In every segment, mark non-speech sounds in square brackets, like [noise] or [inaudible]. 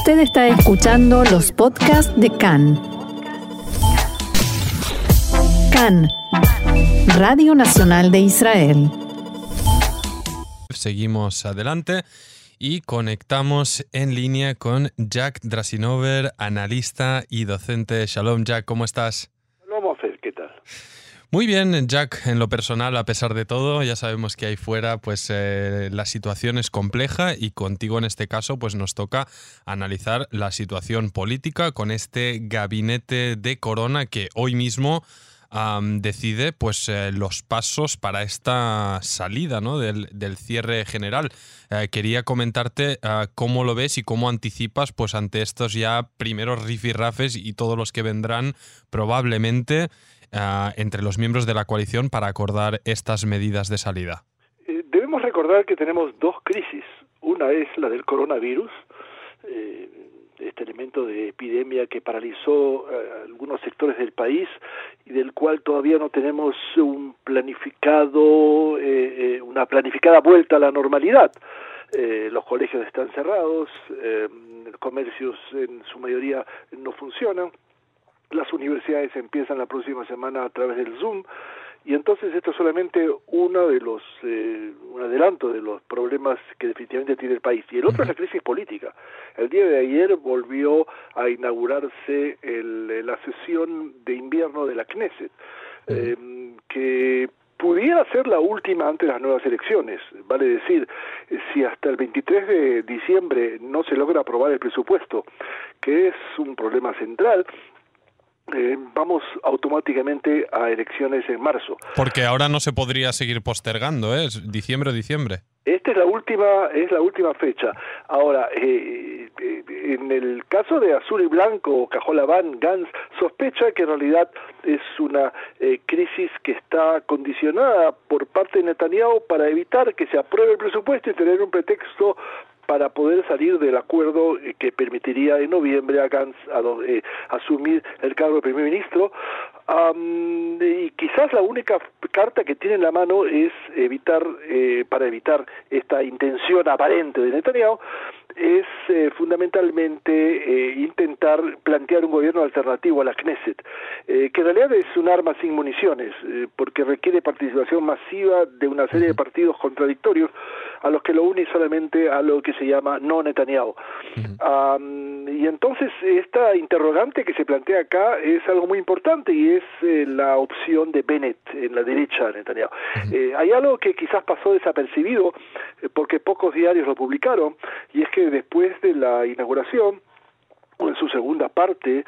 Usted está escuchando los podcasts de CAN. CAN, Radio Nacional de Israel. Seguimos adelante y conectamos en línea con Jack Drasinover, analista y docente. Shalom, Jack, ¿cómo estás? Shalom, Ofer, ¿qué tal? Muy bien, Jack, en lo personal, a pesar de todo, ya sabemos que ahí fuera pues eh, la situación es compleja y contigo en este caso pues nos toca analizar la situación política con este gabinete de corona que hoy mismo decide pues eh, los pasos para esta salida ¿no? del, del cierre general. Eh, quería comentarte cómo lo ves y cómo anticipas pues ante estos ya primeros rifirrafes y todos los que vendrán probablemente ah, entre los miembros de la coalición para acordar estas medidas de salida. Eh, debemos recordar que tenemos dos crisis. Una es la del coronavirus, eh, este elemento de epidemia que paralizó eh, algunos sectores del país y del cual todavía no tenemos un planificado, una planificada vuelta a la normalidad. Los colegios están cerrados, eh, comercios en su mayoría no funcionan, las universidades empiezan la próxima semana a través del Zoom y entonces esto es solamente uno de los eh, un adelanto de los problemas que definitivamente tiene el país. Y el otro es la crisis política. El día de ayer volvió a inaugurarse el, la sesión de invierno de la Knesset eh, que pudiera ser la última antes de las nuevas elecciones. Vale decir, si hasta el 23 de diciembre no se logra aprobar el presupuesto, que es un problema central, eh, vamos automáticamente a elecciones en marzo. Porque ahora no se podría seguir postergando, ¿eh? Es diciembre, diciembre. Esta es la última, es la última fecha. Ahora, eh, eh, en el caso de Azul y Blanco, Cajolabán, Gans, sospecha que en realidad es una eh, crisis que está condicionada por parte de Netanyahu para evitar que se apruebe el presupuesto y tener un pretexto para poder salir del acuerdo eh, que permitiría en noviembre a Gantz a, eh, asumir el cargo de primer ministro. Um, y quizás la única carta que tiene en la mano es evitar, eh, para evitar esta intención aparente de Netanyahu, es eh, fundamentalmente eh, intentar plantear un gobierno alternativo a la Knesset, eh, que en realidad es un arma sin municiones, porque requiere participación masiva de una serie de partidos contradictorios a los que lo une solamente a lo que se llama no Netanyahu. Um, y entonces esta interrogante que se plantea acá es algo muy importante y es la opción de Bennett en la derecha de Netanyahu. hay algo que quizás pasó desapercibido porque pocos diarios lo publicaron y es que después de la inauguración, o en su segunda parte,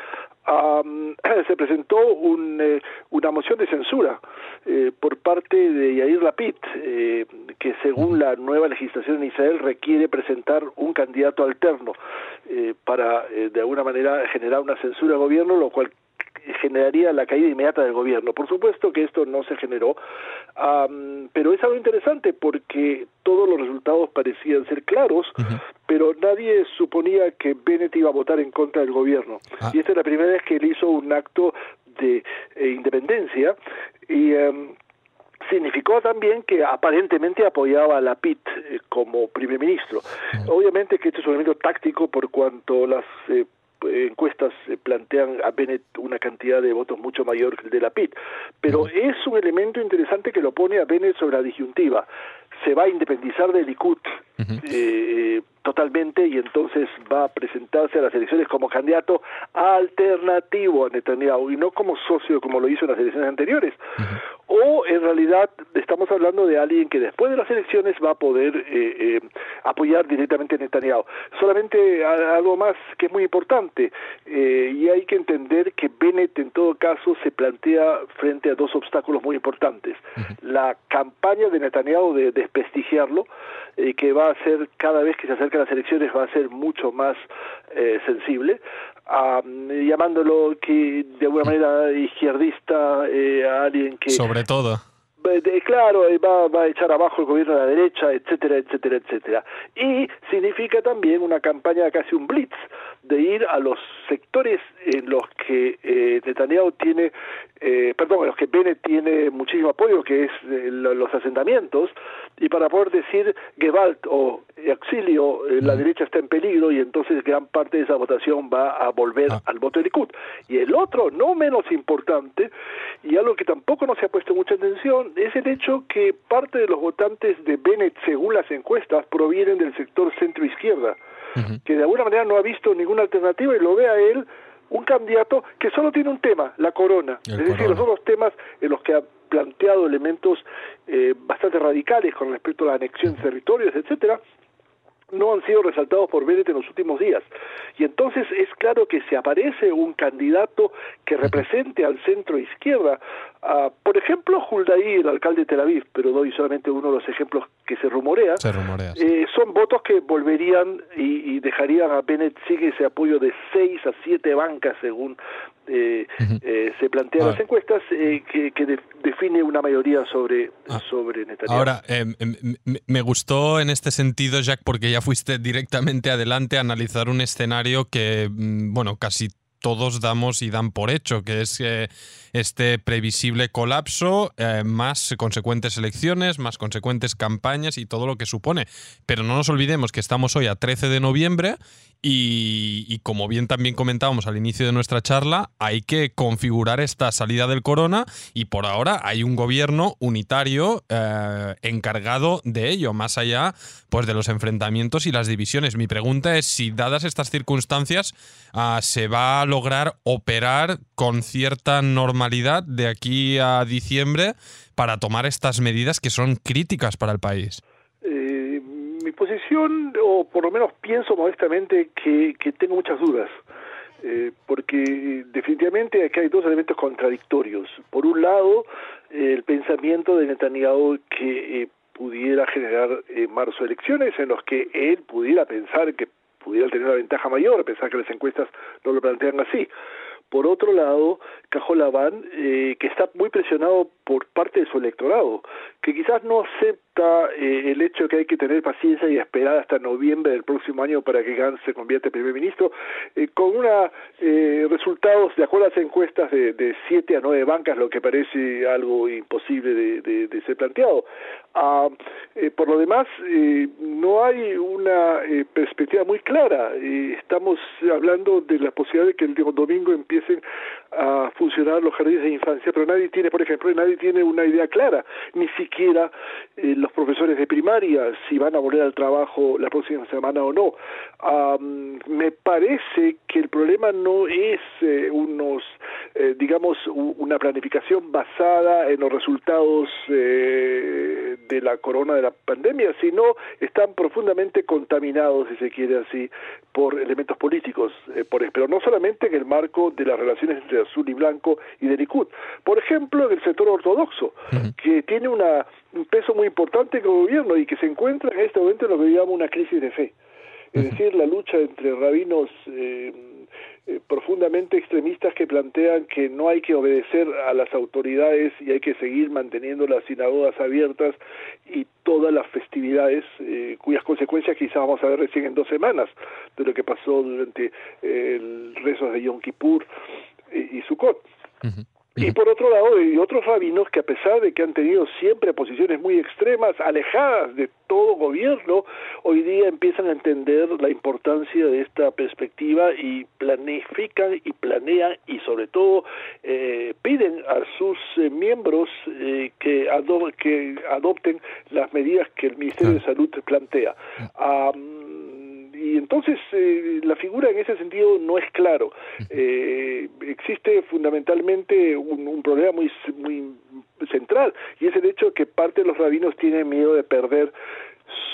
um, [clears throat] se presentó un, eh, una moción de censura eh, por parte de Yair Lapid, eh, que según la nueva legislación en Israel requiere presentar un candidato alterno para, de alguna manera, generar una censura al gobierno, lo cual generaría la caída inmediata del gobierno. Por supuesto que esto no se generó, um, pero es algo interesante porque todos los resultados parecían ser claros, uh -huh. pero nadie suponía que Bennett iba a votar en contra del gobierno. Ah. Y esta es la primera vez que él hizo un acto de eh, independencia y um, significó también que aparentemente apoyaba a Lapid eh, como primer ministro. Obviamente que esto es un elemento táctico por cuanto las eh, encuestas plantean a Bennett una cantidad de votos mucho mayor que el de la PIT, pero es un elemento interesante que lo pone a Bennett sobre la disyuntiva. Se va a independizar del Likud uh -huh. eh, totalmente y entonces va a presentarse a las elecciones como candidato alternativo a Netanyahu y no como socio como lo hizo en las elecciones anteriores. Uh -huh. O en realidad estamos hablando de alguien que después de las elecciones va a poder eh, eh, apoyar directamente a Netanyahu. Solamente algo más que es muy importante eh, y hay que entender que Bennett en todo caso se plantea frente a dos obstáculos muy importantes. La campaña de Netanyahu de desprestigiarlo, eh, que va a ser cada vez que se acercan las elecciones va a ser mucho más eh, sensible, um, llamándolo que de alguna manera izquierdista eh, a alguien que... Sobre todo. De, claro, va, va, a echar abajo el gobierno de la derecha, etcétera, etcétera, etcétera. Y significa también una campaña, casi un blitz, de ir a los sectores en los que eh, Netanyahu tiene, eh, perdón, en los que Bennett tiene muchísimo apoyo, que es eh, los asentamientos, y para poder decir Gewalt o exilio, eh, la derecha está en peligro y entonces gran parte de esa votación va a volver Ah. al voto de Likud. Y el otro, no menos importante, y algo que tampoco no se ha puesto mucha atención, es el hecho que parte de los votantes de Bennett, según las encuestas, provienen del sector centro-izquierda, que de alguna manera no ha visto ninguna alternativa y lo ve a él un candidato que solo tiene un tema, la corona. El es decir, corona. los otros temas en los que ha planteado elementos eh, bastante radicales con respecto a la anexión de territorios, etcétera, no han sido resaltados por Bennett en los últimos días. Y entonces es claro que si aparece un candidato que represente al centro izquierda, ah, por ejemplo, Huldaí, el alcalde de Tel Aviv, pero doy solamente uno de los ejemplos que se rumorea, Se rumorea. sí. eh, son votos que volverían y, y dejarían a Bennett sigue ese apoyo de seis a siete bancas según eh, eh, se plantean Ah. las encuestas eh, que, que de- define una mayoría sobre Ah. sobre Netanyahu. Ahora, eh, m- m- me gustó en este sentido, Jack, porque ya fuiste directamente adelante a analizar un escenario que, mm, bueno, casi todos damos y dan por hecho, que es eh, este previsible colapso, eh, más consecuentes elecciones, más consecuentes campañas y todo lo que supone. Pero no nos olvidemos que estamos hoy a 13 de noviembre y, como bien también comentábamos al inicio de nuestra charla, hay que configurar esta salida del corona y por ahora hay un gobierno unitario eh, encargado de ello, más allá pues, de los enfrentamientos y las divisiones. Mi pregunta es si, dadas estas circunstancias, ah, se va a lograr operar con cierta normalidad de aquí a diciembre para tomar estas medidas que son críticas para el país. Eh, posición, o por lo menos pienso modestamente que, que tengo muchas dudas, eh, porque definitivamente aquí hay dos elementos contradictorios. Por un lado, eh, el pensamiento de Netanyahu que eh, pudiera generar en marzo elecciones en los que él pudiera pensar que pudiera tener una ventaja mayor, a pesar que las encuestas no lo plantean así. Por otro lado, Cajolabán, eh, que está muy presionado por parte de su electorado, que quizás no acepta eh, el hecho de que hay que tener paciencia y esperar hasta noviembre del próximo año para que Gantz se convierta en primer ministro, eh, con una eh, resultados, de acuerdo a las encuestas, de, siete a nueve bancas, lo que parece algo imposible de, ser planteado. Ah, eh, por lo demás, eh, no hay una perspectiva muy clara. Estamos hablando de la posibilidad de que el domingo empiecen a funcionar los jardines de infancia, pero nadie tiene, por ejemplo, nadie tiene una idea clara, ni siquiera eh, los profesores de primaria, si van a volver al trabajo la próxima semana o no. Me parece que el problema no es eh, unos, eh, digamos, una planificación basada en los resultados de la corona de la pandemia, sino están profundamente contaminados, si se quiere así, por elementos políticos, por, pero no solamente en el marco de las relaciones entre azul y blanco y de Likud. Por ejemplo, en el sector ortodoxo, que tiene una, un peso muy importante el gobierno y que se encuentra en este momento en lo que llamamos una crisis de fe. Es decir, la lucha entre rabinos eh, eh, profundamente extremistas que plantean que no hay que obedecer a las autoridades y hay que seguir manteniendo las sinagogas abiertas y todas las festividades eh, cuyas consecuencias quizás vamos a ver recién en dos semanas de lo que pasó durante el rezo de Yom Kippur y, y Sukkot. Y por otro lado, hay otros rabinos que a pesar de que han tenido siempre posiciones muy extremas, alejadas de todo gobierno, hoy día empiezan a entender la importancia de esta perspectiva y planifican y planean y sobre todo eh, piden a sus eh, miembros eh, que, ado que adopten las medidas que el Ministerio de Salud plantea. Am, y entonces eh, la figura en ese sentido no es claro. Eh, existe fundamentalmente un, un problema muy, muy central y es el hecho que parte de los rabinos tienen miedo de perder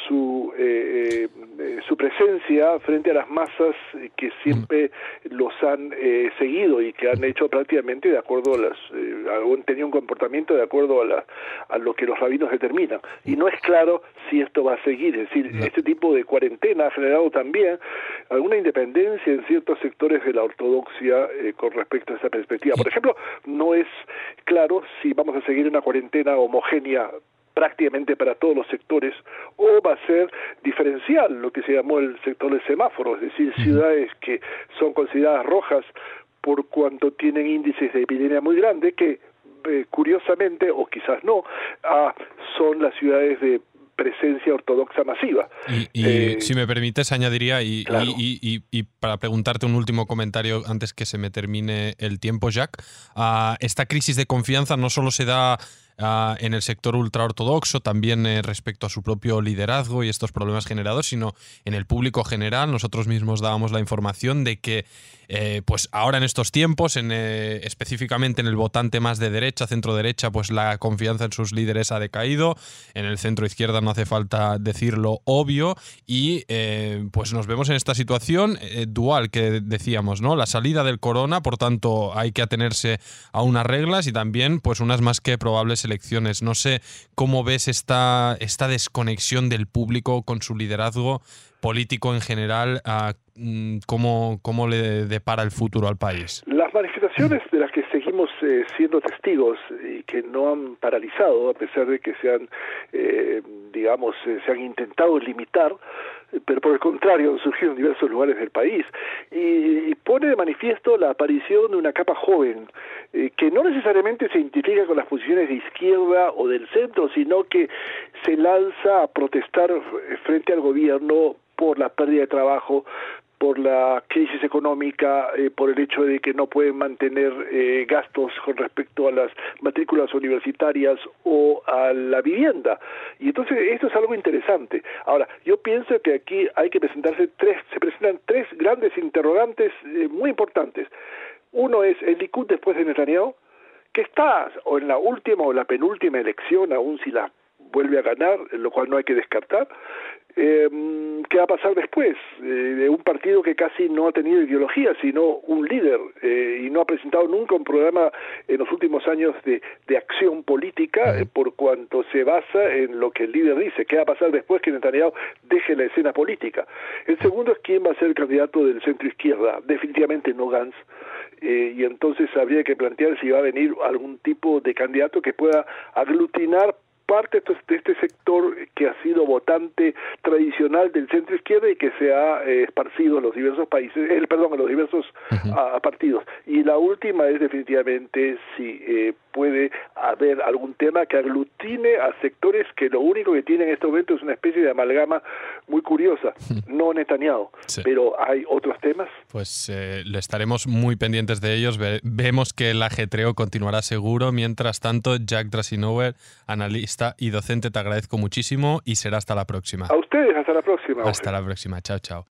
su eh, eh, su presencia frente a las masas eh, que siempre los han eh, seguido y que han hecho prácticamente de acuerdo a las eh, han tenido un comportamiento de acuerdo a, la, a lo que los rabinos determinan. Y no es claro si esto va a seguir. Es decir este tipo de cuarentena ha generado también alguna independencia en ciertos sectores de la ortodoxia eh, con respecto a esa perspectiva. Por ejemplo no es claro si vamos a seguir una cuarentena homogénea prácticamente para todos los sectores, o va a ser diferencial, lo que se llamó el sector del semáforo, es decir, ciudades que son consideradas rojas por cuanto tienen índices de epidemia muy grandes, que eh, curiosamente, o quizás no, ah, son las ciudades de presencia ortodoxa masiva. Y, eh, si me permites, añadiría, y, y, para preguntarte un último comentario antes que se me termine el tiempo, Jack, uh, esta crisis de confianza no solo se da En el sector ultraortodoxo, también eh, respecto a su propio liderazgo y estos problemas generados, sino en el público general. Nosotros mismos dábamos la información de que, eh, pues ahora en estos tiempos, en, eh, específicamente en el votante más de derecha, centro derecha, pues la confianza en sus líderes ha decaído. En el centro izquierda no hace falta decirlo obvio y pues nos vemos en esta situación dual que decíamos, ¿no? La salida del corona, por tanto, hay que atenerse a unas reglas y también, pues unas más que probables elecciones. No sé cómo ves esta, esta desconexión del público con su liderazgo político en general, mm, cómo, cómo le depara el futuro al país. Las manifestaciones de las que seguimos eh, siendo testigos y que no han paralizado, a pesar de que se han, eh, digamos, eh, se han intentado limitar, pero por el contrario han surgido en diversos lugares del país. Y, pone de manifiesto la aparición de una capa joven eh, que no necesariamente se identifica con las posiciones de izquierda o del centro, sino que se lanza a protestar frente al gobierno por la pérdida de trabajo, por la crisis económica, eh, por el hecho de que no pueden mantener eh, gastos con respecto a las matrículas universitarias o a la vivienda. Y entonces esto es algo interesante. Ahora, yo pienso que aquí hay que presentarse tres, se presentan tres grandes interrogantes eh, muy importantes. Uno es el Likud después de Netanyahu, que está o en la última o la penúltima elección, aún si la vuelve a ganar, lo cual no hay que descartar. Eh, ¿Qué va a pasar después? Eh, de un partido que casi no ha tenido ideología, sino un líder, eh, y no ha presentado nunca un programa en los últimos años de, de acción política, eh, por cuanto se basa en lo que el líder dice. ¿Qué va a pasar después que Netanyahu deje la escena política? El segundo es quién va a ser el candidato del centro izquierda. Definitivamente no Gantz. Eh, y entonces habría que plantear si va a venir algún tipo de candidato que pueda aglutinar parte de este sector que ha sido votante tradicional del centro izquierda y que se ha eh, esparcido en los diversos países, el perdón, en los diversos ah, partidos. Y la última es definitivamente si eh, puede haber algún tema que aglutine a sectores que lo único que tienen en este momento es una especie de amalgama muy curiosa, no Netanyahu, pero hay otros temas. Pues eh, le estaremos muy pendientes de ellos. vemos que el ajetreo continuará seguro. Mientras tanto, Jack Drasinower, analista y docente, te agradezco muchísimo y será hasta la próxima. A ustedes, hasta la próxima. Hasta la próxima, chao, chao.